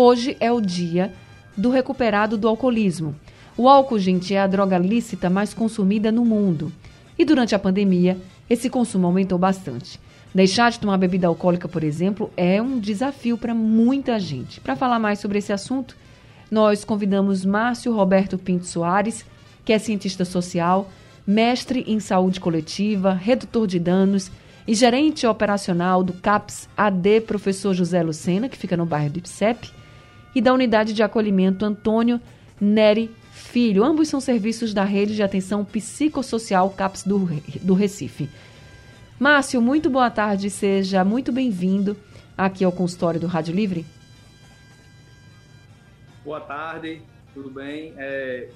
Hoje é o dia do recuperado do alcoolismo. O álcool, gente, é a droga lícita mais consumida no mundo. E durante a pandemia, esse consumo aumentou bastante. Deixar de tomar bebida alcoólica, por exemplo, é um desafio para muita gente. Para falar mais sobre esse assunto, nós convidamos Márcio Roberto Pinto Soares, que é cientista social, mestre em saúde coletiva, redutor de danos e gerente operacional do CAPS AD Professor José Lucena, que fica no bairro do IPSEP, e da Unidade de Acolhimento Antônio Neri Filho. Ambos são serviços da Rede de Atenção Psicossocial CAPS do, do Recife. Márcio, muito boa tarde, seja muito bem-vindo aqui ao consultório do Rádio Livre. Boa tarde, tudo bem? É,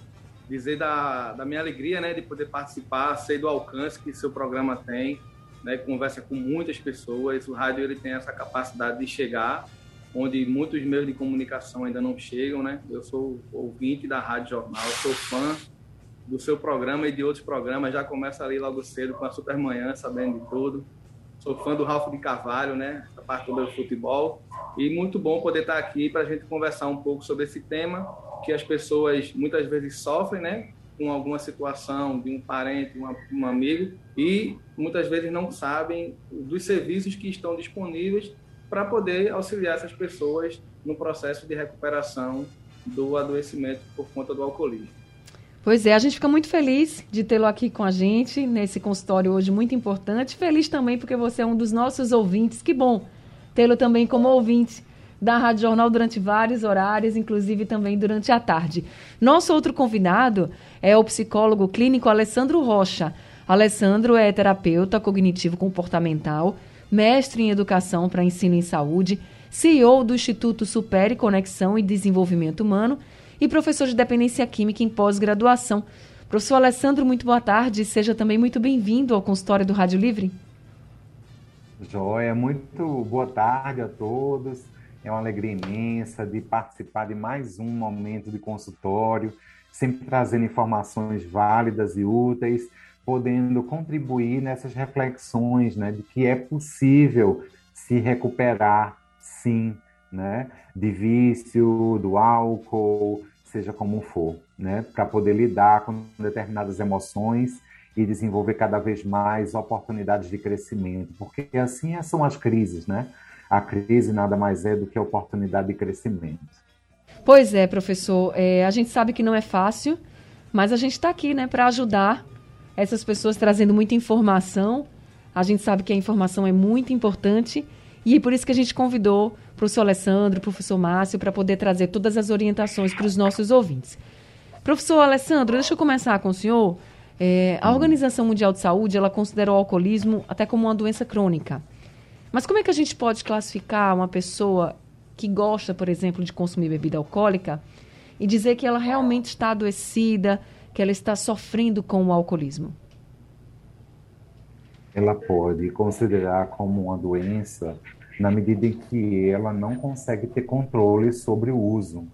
dizer da, da minha alegria né, de poder participar, sei do alcance que seu programa tem, né, conversa com muitas pessoas, o rádio ele tem essa capacidade de chegar onde muitos meios de comunicação ainda não chegam, né? Eu sou ouvinte da Rádio Jornal, sou fã do seu programa e de outros programas, já começa ali logo cedo com a Supermanhã, sabendo de tudo. Sou fã do Ralf de Carvalho, né? A parte do futebol. E muito bom poder estar aqui para a gente conversar um pouco sobre esse tema que as pessoas muitas vezes sofrem, né? Com alguma situação de um parente, um, um amigo, e muitas vezes não sabem dos serviços que estão disponíveis para poder auxiliar essas pessoas no processo de recuperação do adoecimento por conta do alcoolismo. Pois é, a gente fica muito feliz de tê-lo aqui com a gente nesse consultório hoje muito importante. Feliz também porque você é um dos nossos ouvintes. Que bom tê-lo também como ouvinte da Rádio Jornal durante vários horários, inclusive também durante a tarde. Nosso outro convidado é o psicólogo clínico Alessandro Rocha. Alessandro é terapeuta cognitivo comportamental mestre em Educação para Ensino em Saúde, CEO do Instituto Supere Conexão e Desenvolvimento Humano e professor de Dependência Química em pós-graduação. Professor Alessandro, muito boa tarde. Seja também muito bem-vindo ao consultório do Rádio Livre. Joia, muito boa tarde a todos. É uma alegria imensa de participar de mais um momento de consultório, sempre trazendo informações válidas e úteis podendo contribuir nessas reflexões, né, de que é possível se recuperar, sim, né, de vício, do álcool, seja como for, né, para poder lidar com determinadas emoções e desenvolver cada vez mais oportunidades de crescimento, porque assim são as crises, né? A crise nada mais é do que oportunidade de crescimento. Pois é, professor. É, a gente sabe que não é fácil, mas a gente está aqui, né, para ajudar essas pessoas trazendo muita informação. A gente sabe que a informação é muito importante e é por isso que a gente convidou o professor Alessandro, o professor Márcio, para poder trazer todas as orientações para os nossos ouvintes. Professor Alessandro, deixa eu começar com o senhor. É, a Organização Mundial de Saúde ela considera o alcoolismo até como uma doença crônica. Mas como é que a gente pode classificar uma pessoa que gosta, por exemplo, de consumir bebida alcoólica e dizer que ela realmente está adoecida, que ela está sofrendo com o alcoolismo? Ela pode considerar como uma doença na medida em que ela não consegue ter controle sobre o uso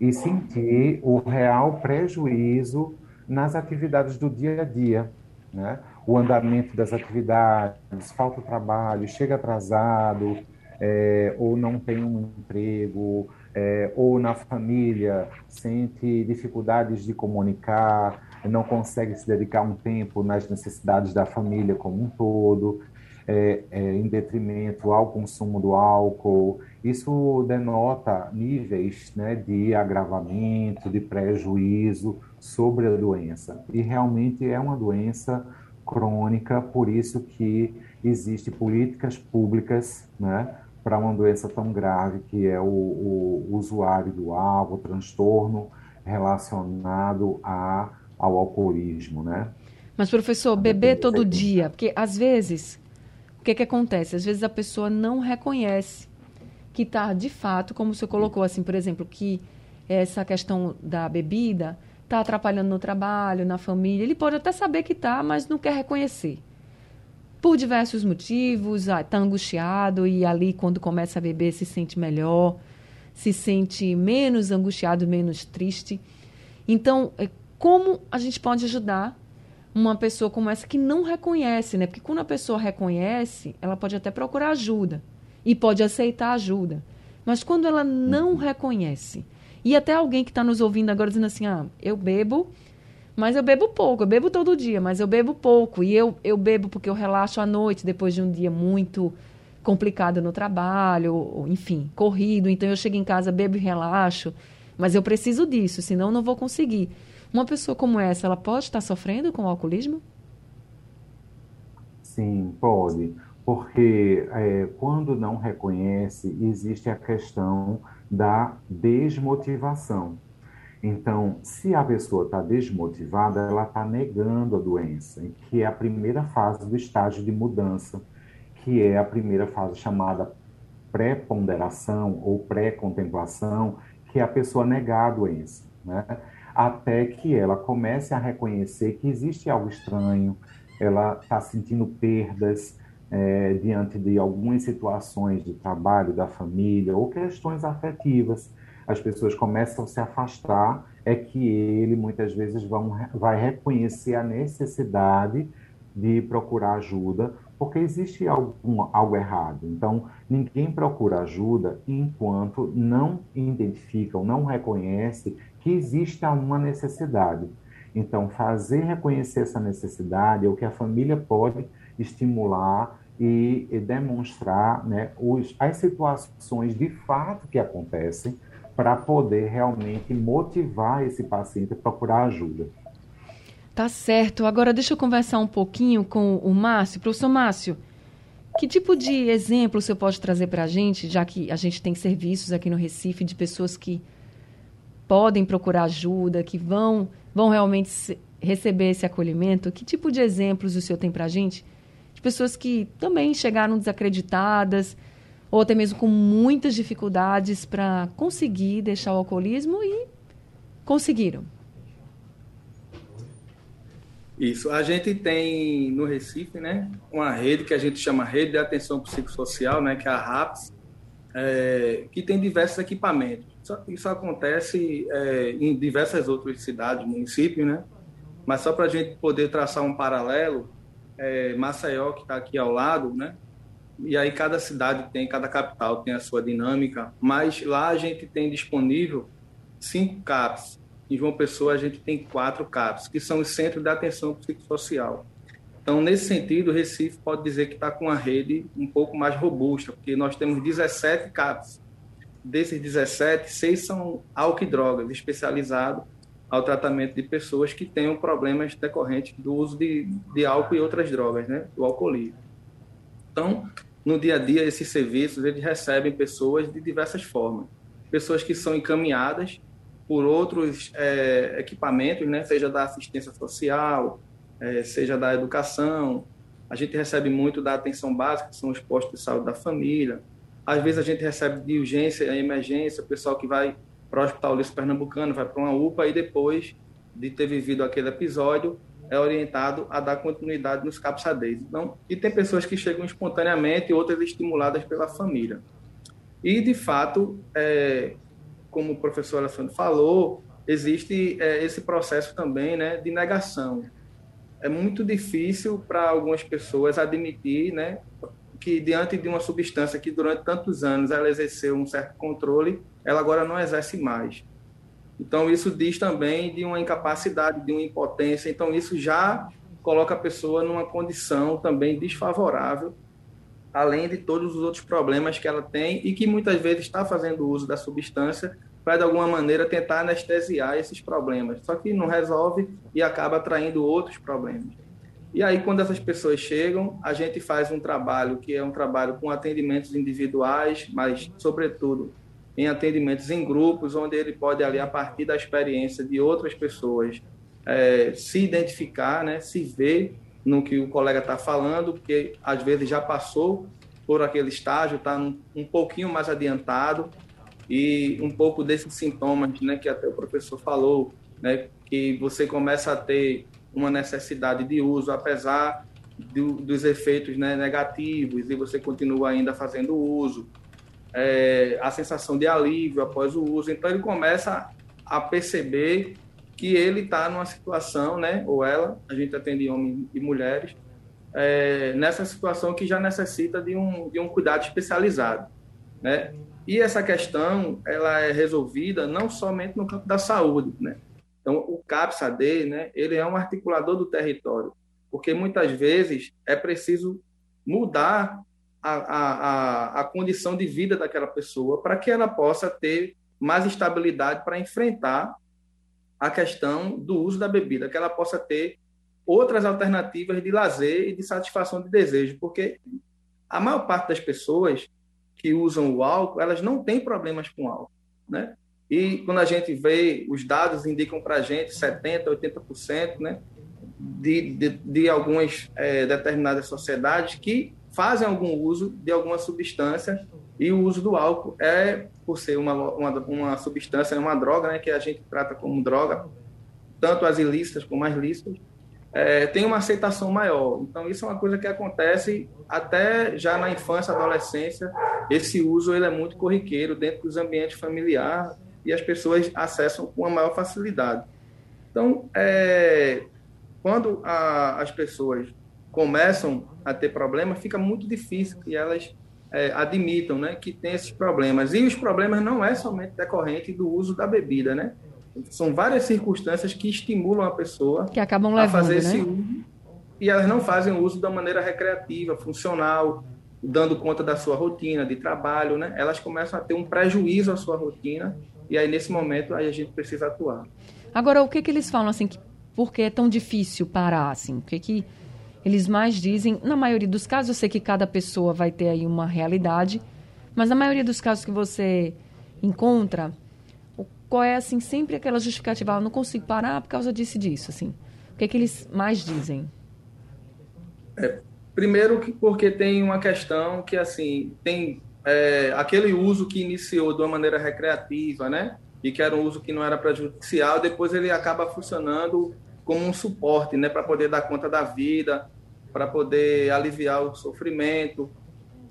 e sentir o real prejuízo nas atividades do dia a dia, né? O andamento das atividades, falta o trabalho, chega atrasado, é, ou não tem um emprego, é, ou na família sente dificuldades de comunicar, não consegue se dedicar um tempo nas necessidades da família como um todo, é, é, em detrimento ao consumo do álcool. Isso denota níveis né, de agravamento, de prejuízo sobre a doença. E realmente é uma doença crônica, por isso que existem políticas públicas né, para uma doença tão grave que é o, o usuário do álcool, o transtorno relacionado a, ao alcoolismo, né? Mas, professor, beber todo dia, porque às vezes, o que, que acontece? Às vezes a pessoa não reconhece que está, de fato, como o senhor colocou, assim, por exemplo, que essa questão da bebida está atrapalhando no trabalho, na família. Ele pode até saber que está, mas não quer reconhecer. Por diversos motivos, está ah, angustiado e ali, quando começa a beber, se sente melhor, se sente menos angustiado, menos triste. Então, é, como a gente pode ajudar uma pessoa como essa que não reconhece, né? Porque quando a pessoa reconhece, ela pode até procurar ajuda e pode aceitar ajuda. Mas quando ela não reconhece, e até alguém que está nos ouvindo agora dizendo assim: ah, eu bebo, mas eu bebo pouco, eu bebo todo dia, mas eu bebo pouco. E eu, eu bebo porque eu relaxo à noite depois de um dia muito complicado no trabalho, ou, enfim, corrido. Então eu chego em casa, bebo e relaxo. Mas eu preciso disso, senão não vou conseguir. Uma pessoa como essa, ela pode estar sofrendo com o alcoolismo? Sim, pode. Porque é, quando não reconhece, existe a questão da desmotivação. Então, se a pessoa está desmotivada, ela está negando a doença, que é a primeira fase do estágio de mudança, que é a primeira fase chamada pré-ponderação ou pré-contemplação, que é a pessoa negar a doença, né? até que ela comece a reconhecer que existe algo estranho, ela está sentindo perdas, é, diante de algumas situações de trabalho, da família ou questões afetivas, as pessoas começam a se afastar, é que ele muitas vezes vão, vai reconhecer a necessidade de procurar ajuda, porque existe algum, algo errado. Então, ninguém procura ajuda enquanto não identifica ou não reconhece que existe uma necessidade. Então, fazer reconhecer essa necessidade é o que a família pode estimular e, e demonstrar né, os, as situações de fato que acontecem para poder realmente motivar esse paciente a procurar ajuda. Tá certo. Agora deixa eu conversar um pouquinho com o Márcio. Professor Márcio, que tipo de exemplo você pode trazer para a gente, já que a gente tem serviços aqui no Recife de pessoas que podem procurar ajuda, que vão, vão realmente receber esse acolhimento? Que tipo de exemplos o senhor tem para a gente de pessoas que também chegaram desacreditadas ou até mesmo com muitas dificuldades para conseguir deixar o alcoolismo e conseguiram. Isso. A gente tem no Recife, né, uma rede que a gente chama Rede de Atenção Psicossocial, né, que é a RAPS, é, que tem diversos equipamentos. Isso, isso acontece é, em diversas outras cidades, municípios, né? Mas só para a gente poder traçar um paralelo, é, Maceió, que está aqui ao lado, né? E aí cada cidade tem, cada capital tem a sua dinâmica, mas lá a gente tem disponível cinco CAPs. Em João Pessoa a gente tem quatro CAPs, que são os Centros de Atenção Psicossocial. Então, nesse sentido, o Recife pode dizer que está com uma rede um pouco mais robusta, porque nós temos 17 CAPs. Desses 17, seis são álcool e drogas, especializados ao tratamento de pessoas que tenham problemas decorrentes do uso de, de álcool e outras drogas, né, do alcoolismo. Então, no dia a dia, esses serviços eles recebem pessoas de diversas formas. Pessoas que são encaminhadas por outros é, equipamentos, né, seja da assistência social, é, seja da educação. A gente recebe muito da atenção básica, que são os postos de saúde da família. Às vezes a gente recebe de urgência, emergência, pessoal que vai para o Hospital Ulisses Pernambucano, vai para uma UPA e depois de ter vivido aquele episódio, é orientado a dar continuidade nos capsadez. Então, e tem pessoas que chegam espontaneamente outras estimuladas pela família. E, de fato, é, como o professor Alessandro falou, existe é, esse processo também né, de negação. É muito difícil para algumas pessoas admitir né, que, diante de uma substância que durante tantos anos ela exerceu um certo controle, ela agora não exerce mais. Então, isso diz também de uma incapacidade, de uma impotência. Então, isso já coloca a pessoa numa condição também desfavorável, além de todos os outros problemas que ela tem e que muitas vezes está fazendo uso da substância para, de alguma maneira, tentar anestesiar esses problemas. Só que não resolve e acaba atraindo outros problemas. E aí, quando essas pessoas chegam, a gente faz um trabalho que é um trabalho com atendimentos individuais, mas, sobretudo, em atendimentos em grupos, onde ele pode ali a partir da experiência de outras pessoas é, se identificar, né, se ver no que o colega está falando, porque às vezes já passou por aquele estágio, está um, pouquinho mais adiantado e um pouco desses sintomas, né, que até o professor falou, né, que você começa a ter uma necessidade de uso, apesar do, dos efeitos né, negativos, e você continua ainda fazendo uso, é, a sensação de alívio após o uso. Então, ele começa a perceber que ele está numa situação, né, ou ela, a gente atende homens e mulheres, é, nessa situação que já necessita de um, de um cuidado especializado, né? E essa questão, ela é resolvida não somente no campo da saúde, né? Então, o CAPS-AD, né, ele é um articulador do território, porque muitas vezes é preciso mudar a, a, a, condição de vida daquela pessoa para que ela possa ter mais estabilidade para enfrentar a questão do uso da bebida, que ela possa ter outras alternativas de lazer e de satisfação de desejo, porque a maior parte das pessoas que usam o álcool, elas não têm problemas com álcool, né? E quando a gente vê, os dados indicam para a gente 70%, 80% né, de, de, de algumas é, determinadas sociedades que fazem algum uso de alguma substância e o uso do álcool é, por ser uma, uma, uma substância, uma droga, né, que a gente trata como droga, tanto as ilícitas como as lícitas, é, tem uma aceitação maior. Então, isso é uma coisa que acontece até já na infância, adolescência. Esse uso ele é muito corriqueiro dentro dos ambientes familiares e as pessoas acessam com uma maior facilidade. Então, é, quando a, as pessoas começam a ter problemas, fica muito difícil que elas é, admitam né, que tem esses problemas. E os problemas não é somente decorrente do uso da bebida, né? São várias circunstâncias que estimulam a pessoa que acabam levando, a fazer né? esse uso e elas não fazem o uso da maneira recreativa, funcional, dando conta da sua rotina de trabalho, né? Elas começam a ter um prejuízo à sua rotina e aí nesse momento aí a gente precisa atuar. Agora, o que que eles falam assim, que, por que é tão difícil parar assim? O que que eles mais dizem? Na maioria dos casos, eu sei que cada pessoa vai ter aí uma realidade, mas na maioria dos casos que você encontra, qual é assim sempre aquela justificativa? Ah, não consigo parar por causa disso e disso, assim. O que é que eles mais dizem? É, primeiro que porque tem uma questão que assim tem é, aquele uso que iniciou de uma maneira recreativa, né? E que era um uso que não era prejudicial, depois ele acaba funcionando como um suporte, né? Para poder dar conta da vida, para poder aliviar o sofrimento.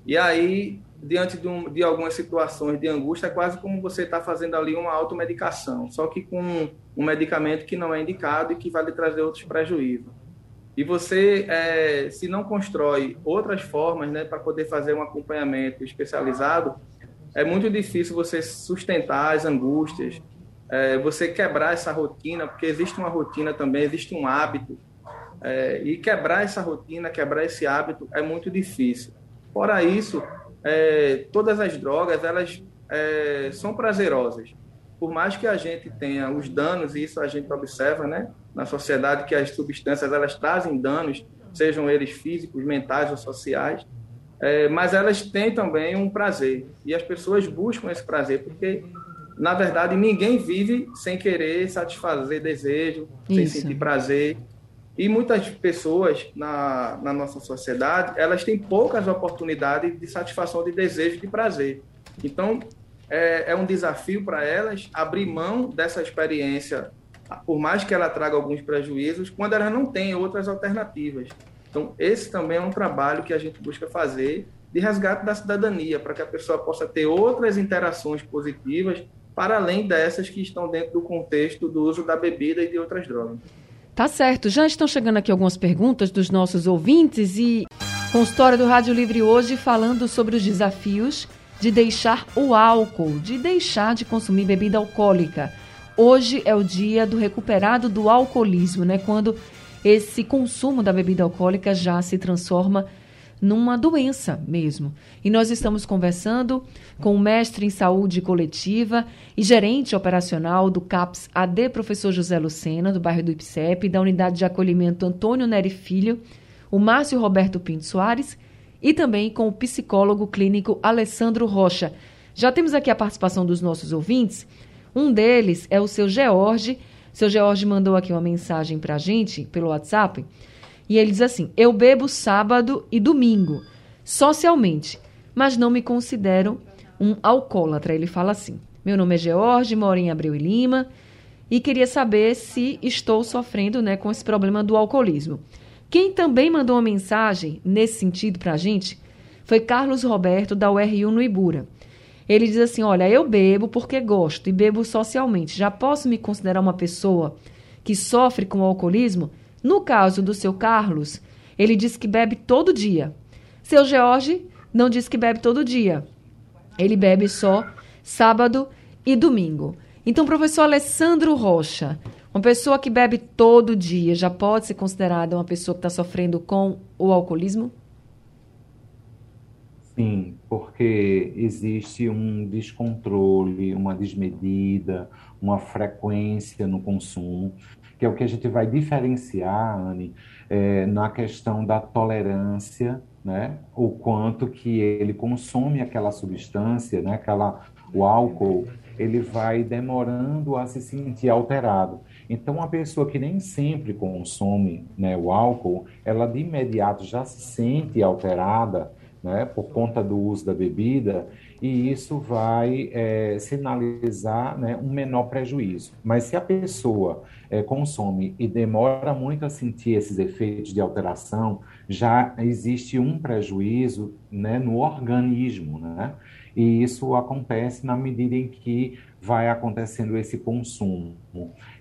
E aí diante de, um, de, algumas situações de angústia, é quase como você está fazendo ali uma automedicação, só que com um medicamento que não é indicado e que vai lhe trazer outros prejuízos. E você, é, se não constrói outras formas né, para poder fazer um acompanhamento especializado, é muito difícil você sustentar as angústias, é, você quebrar essa rotina, porque existe uma rotina também, existe um hábito. É, e quebrar essa rotina, quebrar esse hábito é muito difícil. Fora isso, é, todas as drogas elas é, são prazerosas. Por mais que a gente tenha os danos, e isso a gente observa né, na sociedade, que as substâncias elas trazem danos, sejam eles físicos, mentais ou sociais, é, mas elas têm também um prazer. E as pessoas buscam esse prazer, porque, na verdade, ninguém vive sem querer satisfazer desejo, isso. sem sentir prazer. E muitas pessoas na, na nossa sociedade, elas têm poucas oportunidades de satisfação de desejo, de prazer. Então, é, é um desafio para elas abrir mão dessa experiência, por mais que ela traga alguns prejuízos, quando elas não têm outras alternativas. Então, esse também é um trabalho que a gente busca fazer de resgate da cidadania, para que a pessoa possa ter outras interações positivas para além dessas que estão dentro do contexto do uso da bebida e de outras drogas. Tá certo. Já estão chegando aqui algumas perguntas dos nossos ouvintes e consultório do Rádio Livre hoje falando sobre os desafios de deixar o álcool, de deixar de consumir bebida alcoólica. Hoje é o dia do recuperado do alcoolismo, né? Quando esse consumo da bebida alcoólica já se transforma numa doença mesmo. E nós estamos conversando com o mestre em saúde coletiva e gerente operacional do CAPS AD, professor José Lucena, do bairro do IPSEP, da unidade de acolhimento Antônio Neri Filho, o Márcio Roberto Pinto Soares e também com o psicólogo clínico Alessandro Rocha. Já temos aqui a participação dos nossos ouvintes. Um deles é o seu George. Seu George mandou aqui uma mensagem para a gente pelo WhatsApp e ele diz assim: Eu bebo sábado e domingo, socialmente. mas não me considero um alcoólatra. Ele fala assim: Meu nome é George, moro em Abreu e Lima e queria saber se estou sofrendo né, com esse problema do alcoolismo. Quem também mandou uma mensagem nesse sentido para a gente foi Carlos Roberto, da URU no Ibura. Ele diz assim: Olha, eu bebo porque gosto e bebo socialmente. Já posso me considerar uma pessoa que sofre com o alcoolismo? No caso do seu Carlos, ele diz que bebe todo dia. Seu George não diz que bebe todo dia. Ele bebe só sábado e domingo. Então, professor Alessandro Rocha, uma pessoa que bebe todo dia já pode ser considerada uma pessoa que está sofrendo com o alcoolismo? Sim, porque existe um descontrole, uma desmedida, uma frequência no consumo, que é o que a gente vai diferenciar, Anne, é, na questão da tolerância, né? O quanto que ele consome aquela substância, né? Aquela, o álcool, ele vai demorando a se sentir alterado. Então, uma pessoa que nem sempre consome né, o álcool, ela de imediato já se sente alterada né, por conta do uso da bebida, e isso vai é, sinalizar né, um menor prejuízo. Mas se a pessoa é, consome e demora muito a sentir esses efeitos de alteração, já existe um prejuízo né, no organismo, né? E isso acontece na medida em que vai acontecendo esse consumo.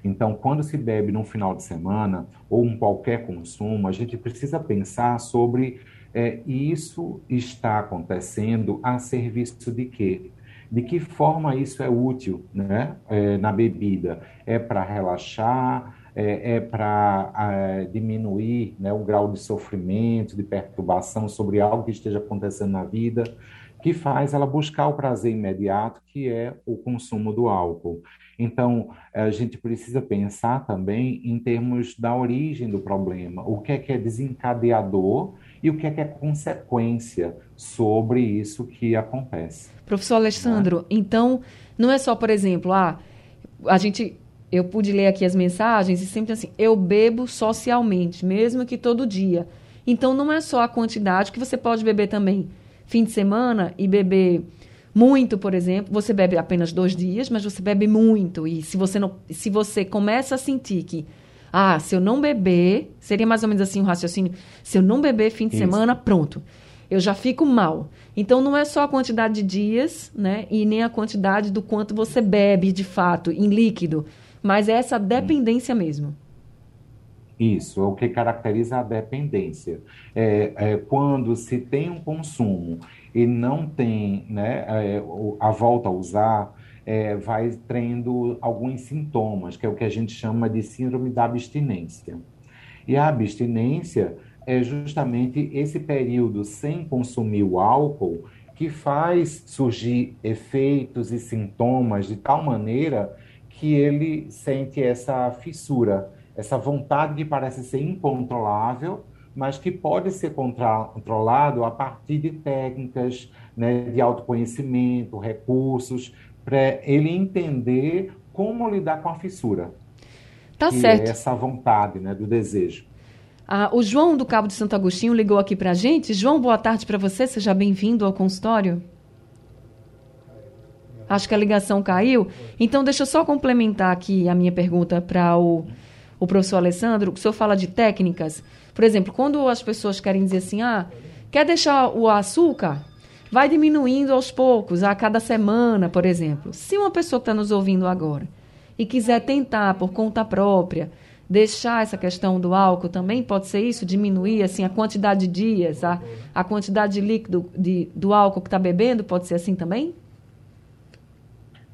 Então, quando se bebe no final de semana ou um qualquer consumo, a gente precisa pensar sobre é, isso está acontecendo a serviço de quê? De que forma isso é útil né, é, na bebida? É para relaxar? É, é para é, diminuir né, o grau de sofrimento, de perturbação sobre algo que esteja acontecendo na vida? Que faz ela buscar o prazer imediato, que é o consumo do álcool. Então, a gente precisa pensar também em termos da origem do problema. O que é que é desencadeador e o que é que é consequência sobre isso que acontece. Professor Alessandro, né? então não é só, por exemplo, ah, a gente eu pude ler aqui as mensagens e sempre assim, eu bebo socialmente, mesmo que todo dia. Então não é só a quantidade que você pode beber também fim de semana e beber muito, por exemplo, você bebe apenas dois dias, mas você bebe muito. E se você não, se você começa a sentir que ah, se eu não beber, seria mais ou menos assim o um raciocínio. Se eu não beber fim de Isso. semana, pronto. Eu já fico mal. Então não é só a quantidade de dias, né? E nem a quantidade do quanto você bebe de fato em líquido, mas é essa dependência mesmo. Isso, é o que caracteriza a dependência. É, é, quando se tem um consumo e não tem né, é, a volta a usar, é, vai tendo alguns sintomas, que é o que a gente chama de síndrome da abstinência. E a abstinência é justamente esse período sem consumir o álcool que faz surgir efeitos e sintomas de tal maneira que ele sente essa fissura, essa vontade que parece ser incontrolável, mas que pode ser controlado a partir de técnicas né, de autoconhecimento, recursos, para ele entender como lidar com a fissura. Tá certo. É essa vontade, né, do desejo. Ah, o João do Cabo de Santo Agostinho ligou aqui para a gente. João, boa tarde para você. Seja bem-vindo ao consultório. Acho que a ligação caiu. Então, deixa eu só complementar aqui a minha pergunta para o, o professor Alessandro. O senhor fala de técnicas. Por exemplo, quando as pessoas querem dizer assim, ah, quer deixar o açúcar? vai diminuindo aos poucos, a cada semana, por exemplo. Se uma pessoa que está nos ouvindo agora e quiser tentar por conta própria deixar essa questão do álcool também pode ser isso diminuir assim a quantidade de dias a, a quantidade de líquido de, do álcool que está bebendo pode ser assim também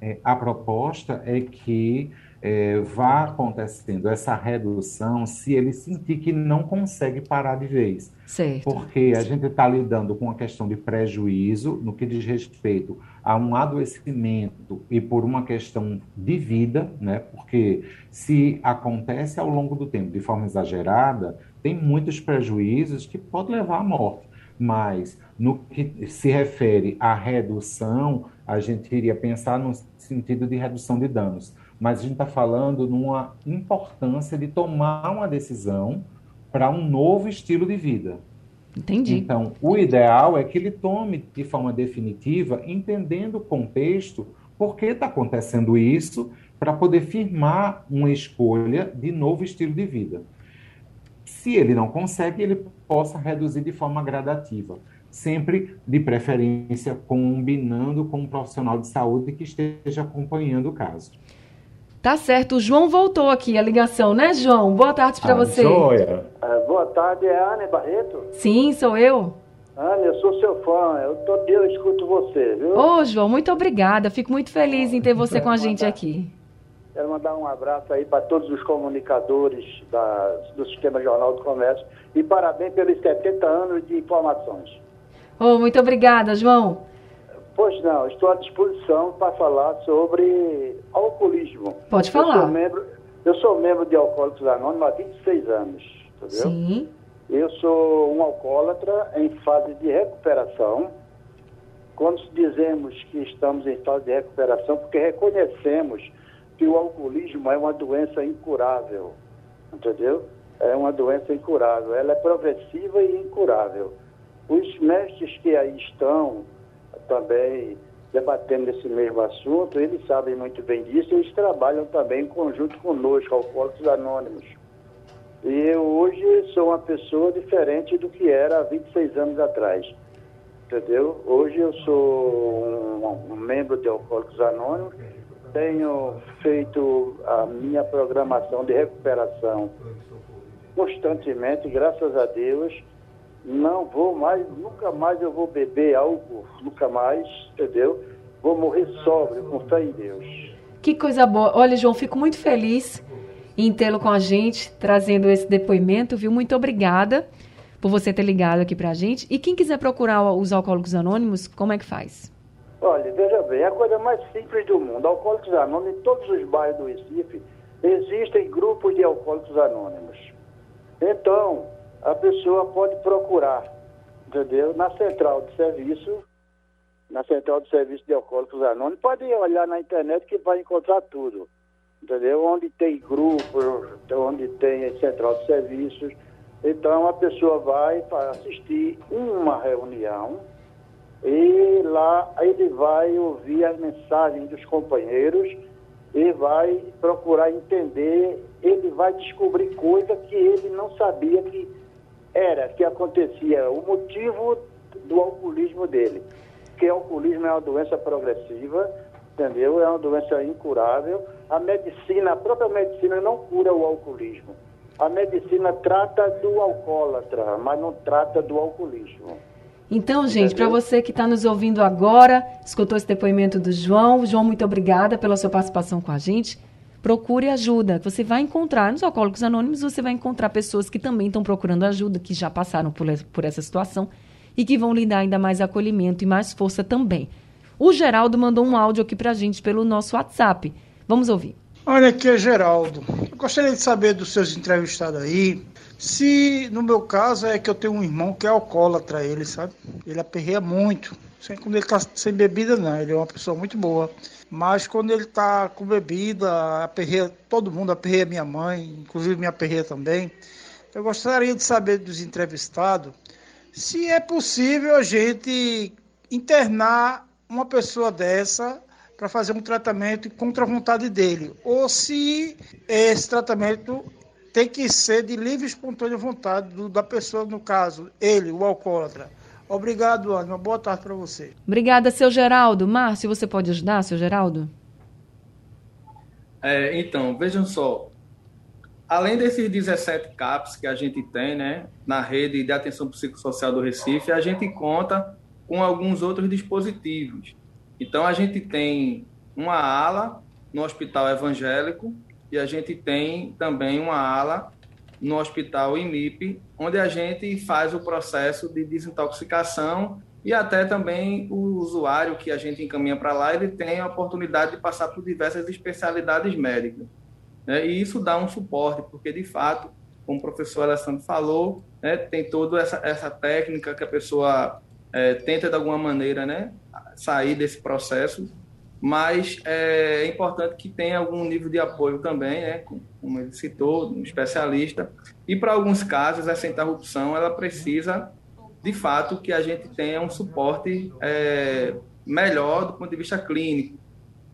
é, a proposta é que é, vá acontecendo essa redução se ele sentir que não consegue parar de vez. Certo. Porque a gente está lidando com uma questão de prejuízo no que diz respeito a um adoecimento e por uma questão de vida, né? Porque se acontece ao longo do tempo de forma exagerada, tem muitos prejuízos que pode levar à morte. Mas no que se refere à redução, a gente iria pensar no sentido de redução de danos mas a gente está falando numa importância de tomar uma decisão para um novo estilo de vida. Entendi. Então, o ideal é que ele tome de forma definitiva, entendendo o contexto, por que está acontecendo isso, para poder firmar uma escolha de novo estilo de vida. Se ele não consegue, ele possa reduzir de forma gradativa, sempre de preferência combinando com um profissional de saúde que esteja acompanhando o caso. Tá certo. O João voltou aqui a ligação, né, João? Boa tarde para ah, você. Joia. Uh, boa tarde, é a Anne Barreto? Sim, sou eu. Anne, eu sou seu fã. Eu todo dia eu escuto você, viu? Ô, João, muito obrigada. Fico muito feliz em ter você com a gente aqui. Quero mandar um abraço aí para todos os comunicadores da, do Sistema Jornal do Comércio e parabéns pelos 70 anos de informações. Oh, muito obrigada, João. Pois não, estou à disposição para falar sobre alcoolismo. Pode falar. Eu sou membro, eu sou membro de Alcoólicos Anônimos há 26 anos, entendeu? Sim. Eu sou um alcoólatra em fase de recuperação. Quando dizemos que estamos em fase de recuperação, porque reconhecemos que o alcoolismo é uma doença incurável, entendeu? É uma doença incurável. Ela é progressiva e incurável. Os mestres que aí estão, também debatendo esse mesmo assunto, eles sabem muito bem disso, eles trabalham também em conjunto conosco, Alcoólicos Anônimos. E eu hoje sou uma pessoa diferente do que era há 26 anos atrás, entendeu? Hoje eu sou um, membro de Alcoólicos Anônimos, tenho feito a minha programação de recuperação constantemente, graças a Deus, não vou mais, nunca mais eu vou beber álcool, nunca mais, entendeu? Vou morrer sóbrio, com fé em Deus. Que coisa boa. Olha, João, fico muito feliz em tê-lo com a gente, trazendo esse depoimento, viu? Muito obrigada por você ter ligado aqui pra gente. E quem quiser procurar os Alcoólicos Anônimos, como é que faz? Olha, veja bem, é a coisa mais simples do mundo. Alcoólicos Anônimos, em todos os bairros do Recife, existem grupos de Alcoólicos Anônimos. Então, a pessoa pode procurar, entendeu? Na central de serviço, na central de serviço de alcoólicos anônimos, pode olhar na internet que vai encontrar tudo, entendeu? Onde tem grupo, onde tem central de serviços. Então a pessoa vai para assistir uma reunião e lá ele vai ouvir as mensagens dos companheiros e vai procurar entender, ele vai descobrir coisa que ele não sabia que era que acontecia o motivo do alcoolismo dele. Que o alcoolismo é uma doença progressiva, entendeu? É uma doença incurável. A medicina, a própria medicina não cura o alcoolismo. A medicina trata do alcoólatra, mas não trata do alcoolismo. Então, gente, para você que está nos ouvindo agora, escutou esse depoimento do João. João, muito obrigada pela sua participação com a gente procure ajuda. Você vai encontrar, nos Alcoólicos Anônimos, você vai encontrar pessoas que também estão procurando ajuda, que já passaram por, por essa situação e que vão lhe dar ainda mais acolhimento e mais força também. O Geraldo mandou um áudio aqui para a gente pelo nosso WhatsApp. Vamos ouvir. Olha aqui é Geraldo. Eu gostaria de saber dos seus entrevistados aí, se no meu caso é que eu tenho um irmão que é alcoólatra, ele, sabe? Ele aperreia muito. Sem, quando ele está sem bebida, não. Ele é uma pessoa muito boa. Mas quando ele está com bebida, aperreia todo mundo, aperreia minha mãe, inclusive minha aperreia também. Eu gostaria de saber dos entrevistados se é possível a gente internar uma pessoa dessa para fazer um tratamento contra a vontade dele, ou se esse tratamento tem que ser de livre e espontânea vontade do, da pessoa, no caso, ele, o alcoólatra. Obrigado, Ana. Boa tarde para você. Obrigada, seu Geraldo. Márcio, você pode ajudar, seu Geraldo? É, então, vejam só. Além desses 17 CAPs que a gente tem né, na rede de atenção psicossocial do Recife, a gente conta com alguns outros dispositivos. Então, a gente tem uma ala no Hospital Evangélico e a gente tem também uma ala no Hospital IMIP, onde a gente faz o processo de desintoxicação e até também o usuário que a gente encaminha para lá, ele tem a oportunidade de passar por diversas especialidades médicas. Né? E isso dá um suporte, porque de fato, como o professor Alessandro falou, né, tem toda essa, essa técnica que a pessoa é, tenta de alguma maneira né, sair desse processo mas é importante que tenha algum nível de apoio também, né, como ele citou, um especialista. E para alguns casos essa interrupção ela precisa de fato, que a gente tenha um suporte é, melhor do ponto de vista clínico,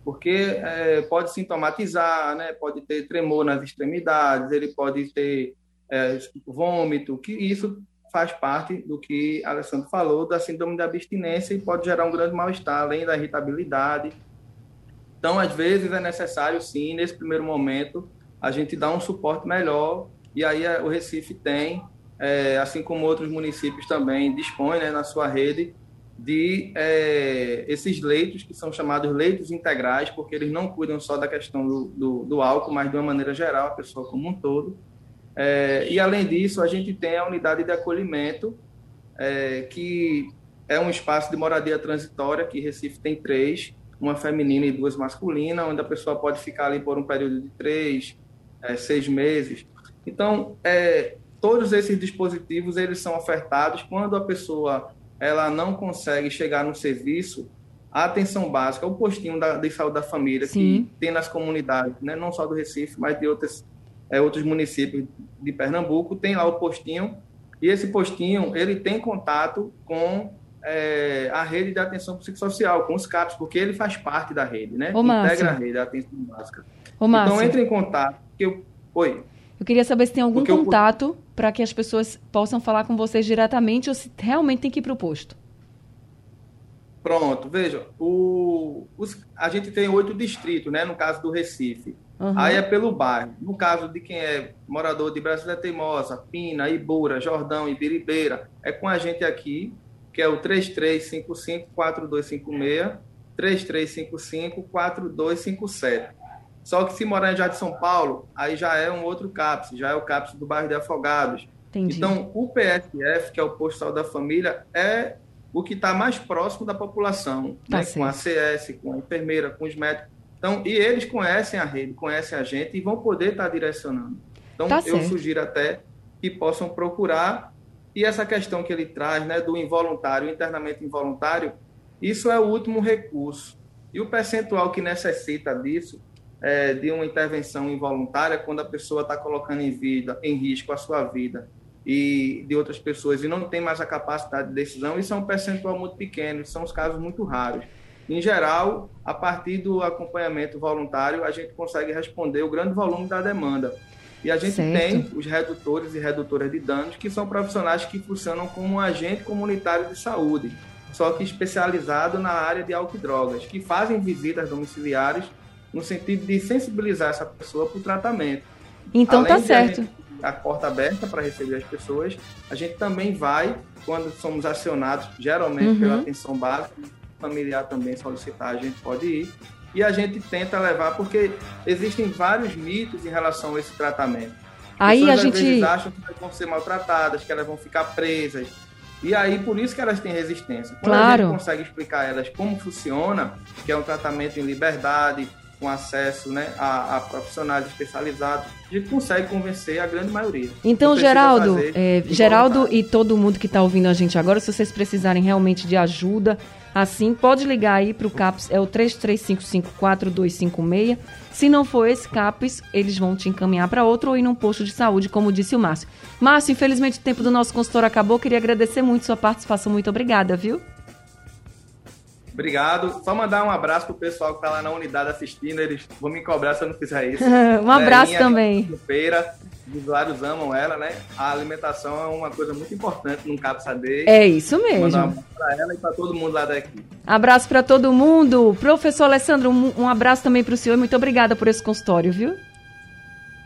porque é, pode sintomatizar, né? pode ter tremor nas extremidades, ele pode ter é, vômito, que isso faz parte do que Alessandro falou, da síndrome da abstinência e pode gerar um grande mal-estar, além da irritabilidade. Então, às vezes, é necessário, sim, nesse primeiro momento, a gente dar um suporte melhor, e aí o Recife tem, é, assim como outros municípios também, dispõe né, na sua rede de é, esses leitos, que são chamados leitos integrais, porque eles não cuidam só da questão do, do, do álcool, mas de uma maneira geral, a pessoa como um todo. É, e, além disso, a gente tem a unidade de acolhimento, é, que é um espaço de moradia transitória, que Recife tem três, uma feminina e duas masculinas, onde a pessoa pode ficar ali por um período de três, é, seis meses. Então, é, todos esses dispositivos, eles são ofertados quando a pessoa ela não consegue chegar no serviço, a atenção básica, o postinho da, de saúde da família Sim. que tem nas comunidades, né, não só do Recife, mas de outras é, outros municípios de Pernambuco, tem lá o postinho, e esse postinho ele tem contato com é, a rede de atenção psicossocial, com os CAPs, porque ele faz parte da rede, né? Ô, Integra a rede da atenção básica. Ô, então, entre em contato. Que eu... Oi. Eu queria saber se tem algum porque contato eu... para que as pessoas possam falar com vocês diretamente ou se realmente tem que ir para o posto. Pronto, veja, o, os, a gente tem oito distritos, né, no caso do Recife. Uhum. Aí é pelo bairro. No caso de quem é morador de Brasília Teimosa, Pina, Ibura, Jordão, Ibiribeira, é com a gente aqui, que é o 3355-4256, 3355-4257. Só que se morar em Jardim de São Paulo, aí já é um outro CAPS, já é o CAPS do bairro de Afogados. Entendi. Então, o PSF, que é o Postal da Família, é o que está mais próximo da população, tá né? com a CS, com a enfermeira, com os médicos então, e eles conhecem a rede, conhecem a gente e vão poder estar direcionando. Então, tá eu certo. sugiro até que possam procurar. E essa questão que ele traz, né, do involuntário, internamente involuntário, isso é o último recurso. E o percentual que necessita disso, é, de uma intervenção involuntária, quando a pessoa está colocando em, vida, em risco a sua vida e de outras pessoas e não tem mais a capacidade de decisão, isso é um percentual muito pequeno, são os casos muito raros. Em geral, a partir do acompanhamento voluntário, a gente consegue responder o grande volume da demanda. E a gente certo. tem os redutores e redutoras de danos, que são profissionais que funcionam como agente comunitário de saúde, só que especializado na área de álcool e drogas, que fazem visitas domiciliares no sentido de sensibilizar essa pessoa para o tratamento. Então Além tá certo. A, a porta aberta para receber as pessoas, a gente também vai, quando somos acionados, geralmente uhum. pela atenção básica, familiar também solicitar, a gente pode ir. E a gente tenta levar, porque existem vários mitos em relação a esse tratamento. Aí Pessoas, a gente. Vezes, acham que elas vão ser maltratadas, que elas vão ficar presas. E aí, por isso que elas têm resistência. Quando claro. a gente consegue explicar a elas como funciona, que é um tratamento em liberdade, com acesso né, a, a, profissionais especializados, a gente consegue convencer a grande maioria. Então, Geraldo, é, Geraldo e todo mundo que está ouvindo a gente agora, se vocês precisarem realmente de ajuda, assim, pode ligar aí para o CAPS, é o 33554256. Se não for esse CAPS, eles vão te encaminhar para outro ou ir num posto de saúde, como disse o Márcio. Márcio, infelizmente o tempo do nosso consultor acabou, queria agradecer muito sua participação, muito obrigada, viu? Obrigado. Só mandar um abraço pro pessoal que tá lá na unidade assistindo. Eles vão me cobrar se eu não fizer isso. um abraço também. Feira, os usuários amam ela, né? A alimentação é uma coisa muito importante num CAPSAD. É isso mesmo. Mandar um abraço pra ela e para todo mundo lá daqui. Abraço para todo mundo. Professor Alessandro, um, um abraço também para o senhor. Muito obrigada por esse consultório, viu?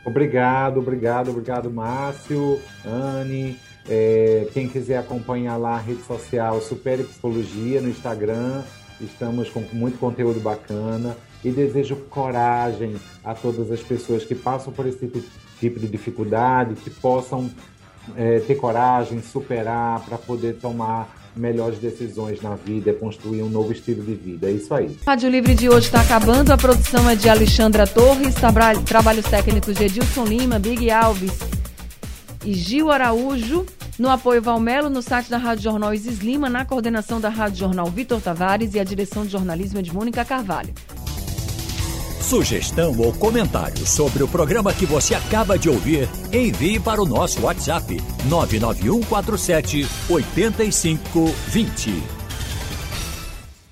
Obrigado, obrigado, obrigado, Márcio, Anne. É, quem quiser acompanhar lá a rede social Super Psicologia no Instagram, Estamos com muito conteúdo bacana e desejo coragem a todas as pessoas que passam por esse tipo, de dificuldade, que possam é, ter coragem, superar para poder tomar melhores decisões na vida, construir um novo estilo de vida. É isso aí. Rádio Livre de hoje está acabando. A produção é de Alexandra Torres, trabalhos técnicos de Edilson Lima, Big Alves e Gil Araújo. No apoio Valmelo, no site da Rádio Jornal Isis Lima, na coordenação da Rádio Jornal Vitor Tavares e a direção de jornalismo é de Mônica Carvalho. Sugestão ou comentário sobre o programa que você acaba de ouvir, Envie para o nosso WhatsApp 99147 8520.